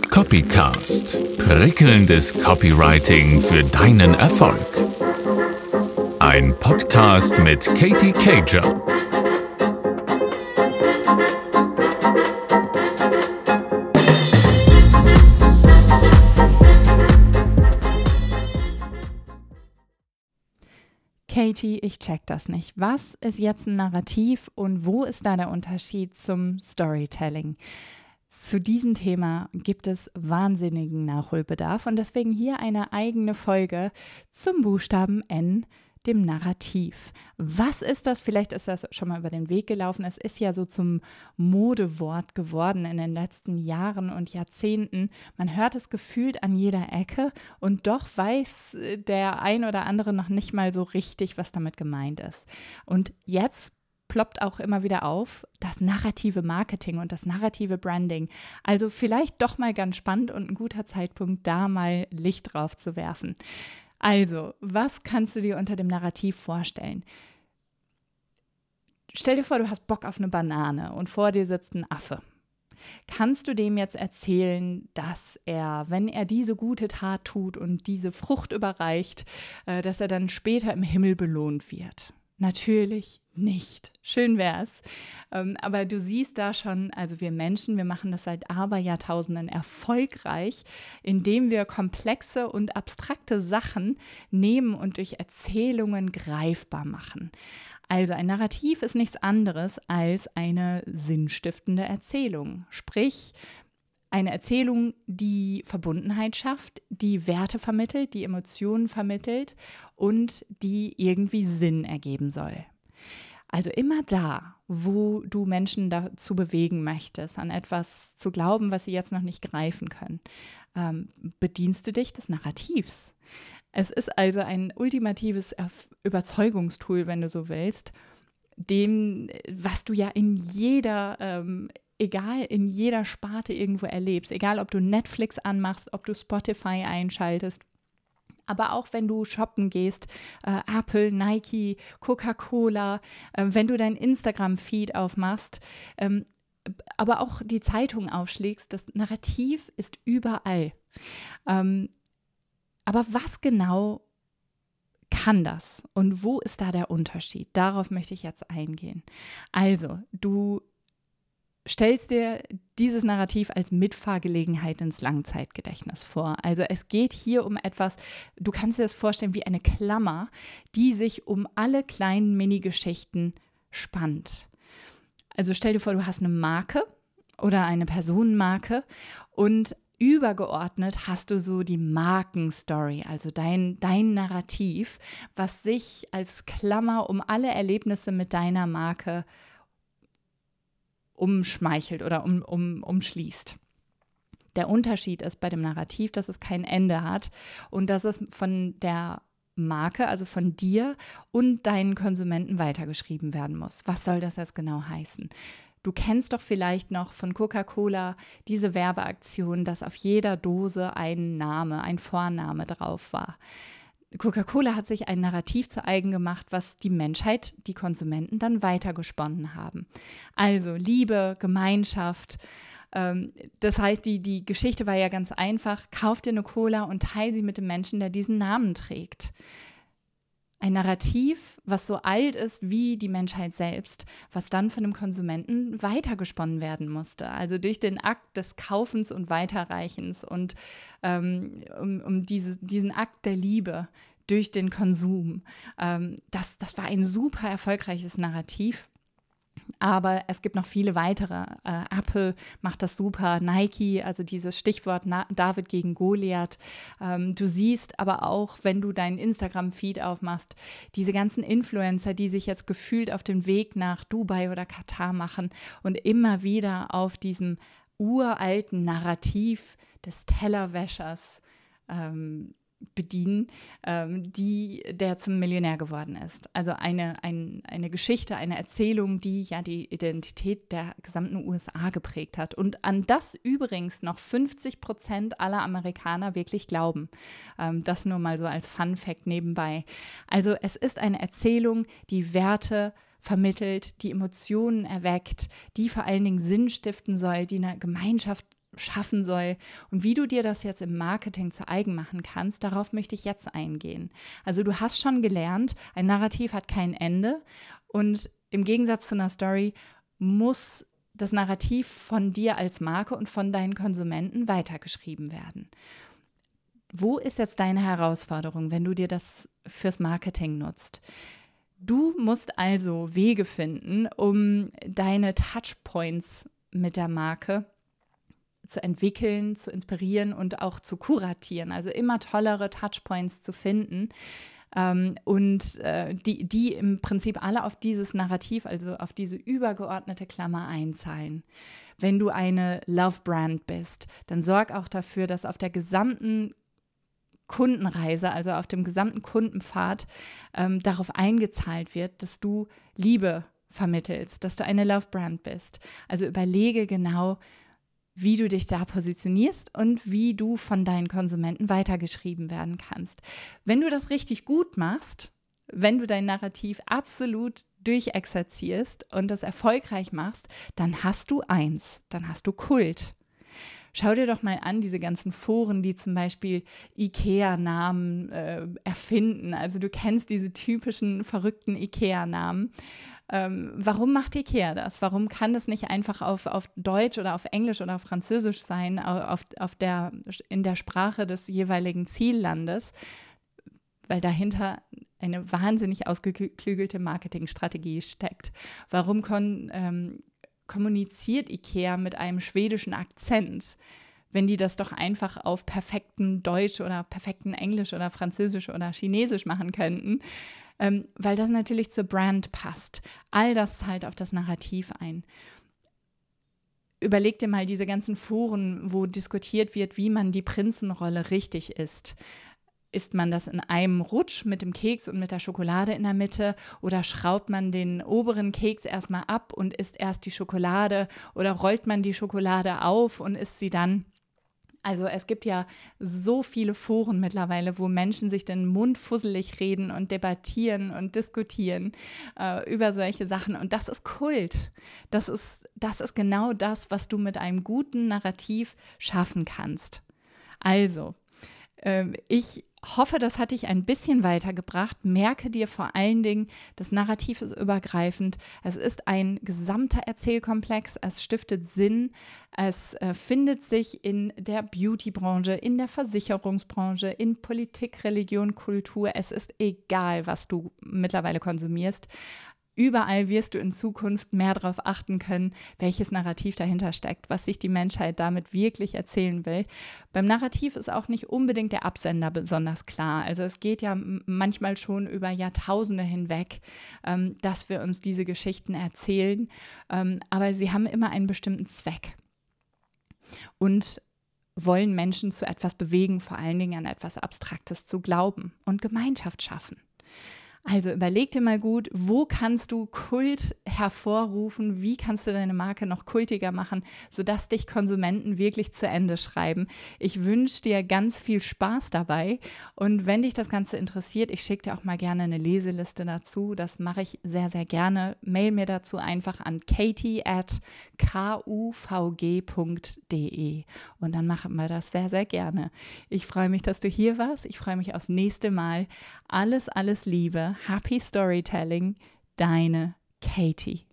Copycast. Prickelndes Copywriting für deinen Erfolg. Ein Podcast mit Katie Cager. Katie, ich check das nicht. Was ist jetzt ein Narrativ und wo ist da der Unterschied zum Storytelling? Zu diesem Thema gibt es wahnsinnigen Nachholbedarf und deswegen hier eine eigene Folge zum Buchstaben N, dem Narrativ. Was ist das? Vielleicht ist das schon mal über den Weg gelaufen. Es ist ja so zum Modewort geworden in den letzten Jahren und Jahrzehnten. Man hört es gefühlt an jeder Ecke und doch weiß der ein oder andere noch nicht mal so richtig, was damit gemeint ist. Und jetzt ploppt auch immer wieder auf, das narrative Marketing und das narrative Branding. Also vielleicht doch mal ganz spannend und ein guter Zeitpunkt, da mal Licht drauf zu werfen. Also, was kannst du dir unter dem Narrativ vorstellen? Stell dir vor, du hast Bock auf eine Banane und vor dir sitzt ein Affe. Kannst du dem jetzt erzählen, dass er, wenn er diese gute Tat tut und diese Frucht überreicht, äh, dass er dann später im Himmel belohnt wird? Natürlich nicht. Schön wär's. Ähm, aber du siehst da schon, also wir Menschen, wir machen das seit Aberjahrtausenden erfolgreich, indem wir komplexe und abstrakte Sachen nehmen und durch Erzählungen greifbar machen. Also ein Narrativ ist nichts anderes als eine sinnstiftende Erzählung. Sprich, eine Erzählung, die Verbundenheit schafft, die Werte vermittelt, die Emotionen vermittelt und die irgendwie Sinn ergeben soll. Also immer da, wo du Menschen dazu bewegen möchtest, an etwas zu glauben, was sie jetzt noch nicht greifen können, ähm, bedienst du dich des Narrativs. Es ist also ein ultimatives Überzeugungstool, wenn du so willst, dem, was du ja in jeder ähm, egal in jeder Sparte irgendwo erlebst, egal ob du Netflix anmachst, ob du Spotify einschaltest, aber auch wenn du shoppen gehst, äh, Apple, Nike, Coca-Cola, äh, wenn du dein Instagram-Feed aufmachst, ähm, aber auch die Zeitung aufschlägst, das Narrativ ist überall. Ähm, aber was genau kann das und wo ist da der Unterschied? Darauf möchte ich jetzt eingehen. Also, du stellst dir dieses Narrativ als Mitfahrgelegenheit ins Langzeitgedächtnis vor. Also es geht hier um etwas, du kannst dir das vorstellen wie eine Klammer, die sich um alle kleinen Mini-Geschichten spannt. Also stell dir vor, du hast eine Marke oder eine Personenmarke und übergeordnet hast du so die Markenstory, also dein, dein Narrativ, was sich als Klammer um alle Erlebnisse mit deiner Marke umschmeichelt oder um, um, umschließt. Der Unterschied ist bei dem Narrativ, dass es kein Ende hat und dass es von der Marke, also von dir und deinen Konsumenten weitergeschrieben werden muss. Was soll das jetzt genau heißen? Du kennst doch vielleicht noch von Coca-Cola diese Werbeaktion, dass auf jeder Dose ein Name, ein Vorname drauf war. Coca-Cola hat sich ein Narrativ zu eigen gemacht, was die Menschheit, die Konsumenten dann weitergesponnen haben. Also Liebe, Gemeinschaft. Ähm, das heißt, die, die Geschichte war ja ganz einfach. Kauf dir eine Cola und teile sie mit dem Menschen, der diesen Namen trägt ein Narrativ, was so alt ist wie die Menschheit selbst, was dann von dem Konsumenten weitergesponnen werden musste. Also durch den Akt des Kaufens und Weiterreichens und ähm, um, um diese, diesen Akt der Liebe durch den Konsum. Ähm, das, das war ein super erfolgreiches Narrativ. Aber es gibt noch viele weitere. Äh, Apple macht das super, Nike, also dieses Stichwort Na David gegen Goliath. Ähm, du siehst aber auch, wenn du deinen Instagram-Feed aufmachst, diese ganzen Influencer, die sich jetzt gefühlt auf den Weg nach Dubai oder Katar machen und immer wieder auf diesem uralten Narrativ des Tellerwäschers ähm, bedienen, ähm, die, der zum Millionär geworden ist. Also eine, ein, eine Geschichte, eine Erzählung, die ja die Identität der gesamten USA geprägt hat. Und an das übrigens noch 50 Prozent aller Amerikaner wirklich glauben. Ähm, das nur mal so als Fun Fact nebenbei. Also es ist eine Erzählung, die Werte vermittelt, die Emotionen erweckt, die vor allen Dingen Sinn stiften soll, die eine Gemeinschaft schaffen soll und wie du dir das jetzt im Marketing zu eigen machen kannst, darauf möchte ich jetzt eingehen. Also du hast schon gelernt, ein Narrativ hat kein Ende und im Gegensatz zu einer Story muss das Narrativ von dir als Marke und von deinen Konsumenten weitergeschrieben werden. Wo ist jetzt deine Herausforderung, wenn du dir das fürs Marketing nutzt? Du musst also Wege finden, um deine Touchpoints mit der Marke zu entwickeln, zu inspirieren und auch zu kuratieren. Also immer tollere Touchpoints zu finden, ähm, und äh, die, die im Prinzip alle auf dieses Narrativ, also auf diese übergeordnete Klammer einzahlen. Wenn du eine Love Brand bist, dann sorg auch dafür, dass auf der gesamten Kundenreise, also auf dem gesamten Kundenpfad, ähm, darauf eingezahlt wird, dass du Liebe vermittelst, dass du eine Love Brand bist. Also überlege genau, wie du dich da positionierst und wie du von deinen Konsumenten weitergeschrieben werden kannst. Wenn du das richtig gut machst, wenn du dein Narrativ absolut durchexerzierst und das erfolgreich machst, dann hast du eins, dann hast du Kult. Schau dir doch mal an, diese ganzen Foren, die zum Beispiel IKEA-Namen äh, erfinden. Also du kennst diese typischen verrückten IKEA-Namen. Ähm, warum macht IKEA das? Warum kann das nicht einfach auf, auf Deutsch oder auf Englisch oder auf Französisch sein, auf, auf der, in der Sprache des jeweiligen Ziellandes? Weil dahinter eine wahnsinnig ausgeklügelte Marketingstrategie steckt. Warum kon, ähm, kommuniziert IKEA mit einem schwedischen Akzent? wenn die das doch einfach auf perfekten Deutsch oder perfekten Englisch oder Französisch oder Chinesisch machen könnten ähm, weil das natürlich zur Brand passt. All das zahlt auf das Narrativ ein. Überleg dir mal diese ganzen Foren, wo diskutiert wird, wie man die Prinzenrolle richtig ist. Isst man das in einem Rutsch mit dem Keks und mit der Schokolade in der Mitte oder schraubt man den oberen Keks erstmal ab und isst erst die Schokolade oder rollt man die Schokolade auf und isst sie dann? Also es gibt ja so viele Foren mittlerweile, wo Menschen sich den Mund fusselig reden und debattieren und diskutieren äh, über solche Sachen. Und das ist Kult. Das ist, das ist genau das, was du mit einem guten Narrativ schaffen kannst. Also, äh, ich hoffe, das hat dich ein bisschen weitergebracht. Merke dir vor allen Dingen, das Narrativ ist übergreifend. Es ist ein gesamter Erzählkomplex. Es stiftet Sinn. Es äh, findet sich in der Beautybranche, in der Versicherungsbranche, in Politik, Religion, Kultur. Es ist egal, was du mittlerweile konsumierst. Überall wirst du in Zukunft mehr darauf achten können, welches Narrativ dahinter steckt, was sich die Menschheit damit wirklich erzählen will. Beim Narrativ ist auch nicht unbedingt der Absender besonders klar. Also es geht ja manchmal schon über Jahrtausende hinweg, ähm, dass wir uns diese Geschichten erzählen, ähm, aber sie haben immer einen bestimmten Zweck. Und wollen Menschen zu etwas bewegen, vor allen Dingen an etwas Abstraktes zu glauben und Gemeinschaft schaffen. Also überleg dir mal gut, wo kannst du Kult hervorrufen, wie kannst du deine Marke noch kultiger machen, sodass dich Konsumenten wirklich zu Ende schreiben. Ich wünsche dir ganz viel Spaß dabei und wenn dich das Ganze interessiert, ich schicke dir auch mal gerne eine Leseliste dazu. Das mache ich sehr, sehr gerne. Mail mir dazu einfach an katie at kuvg.de und dann machen wir das sehr, sehr gerne. Ich freue mich, dass du hier warst. Ich freue mich aufs nächste Mal. Alles, alles Liebe. Happy Storytelling, deine Katie.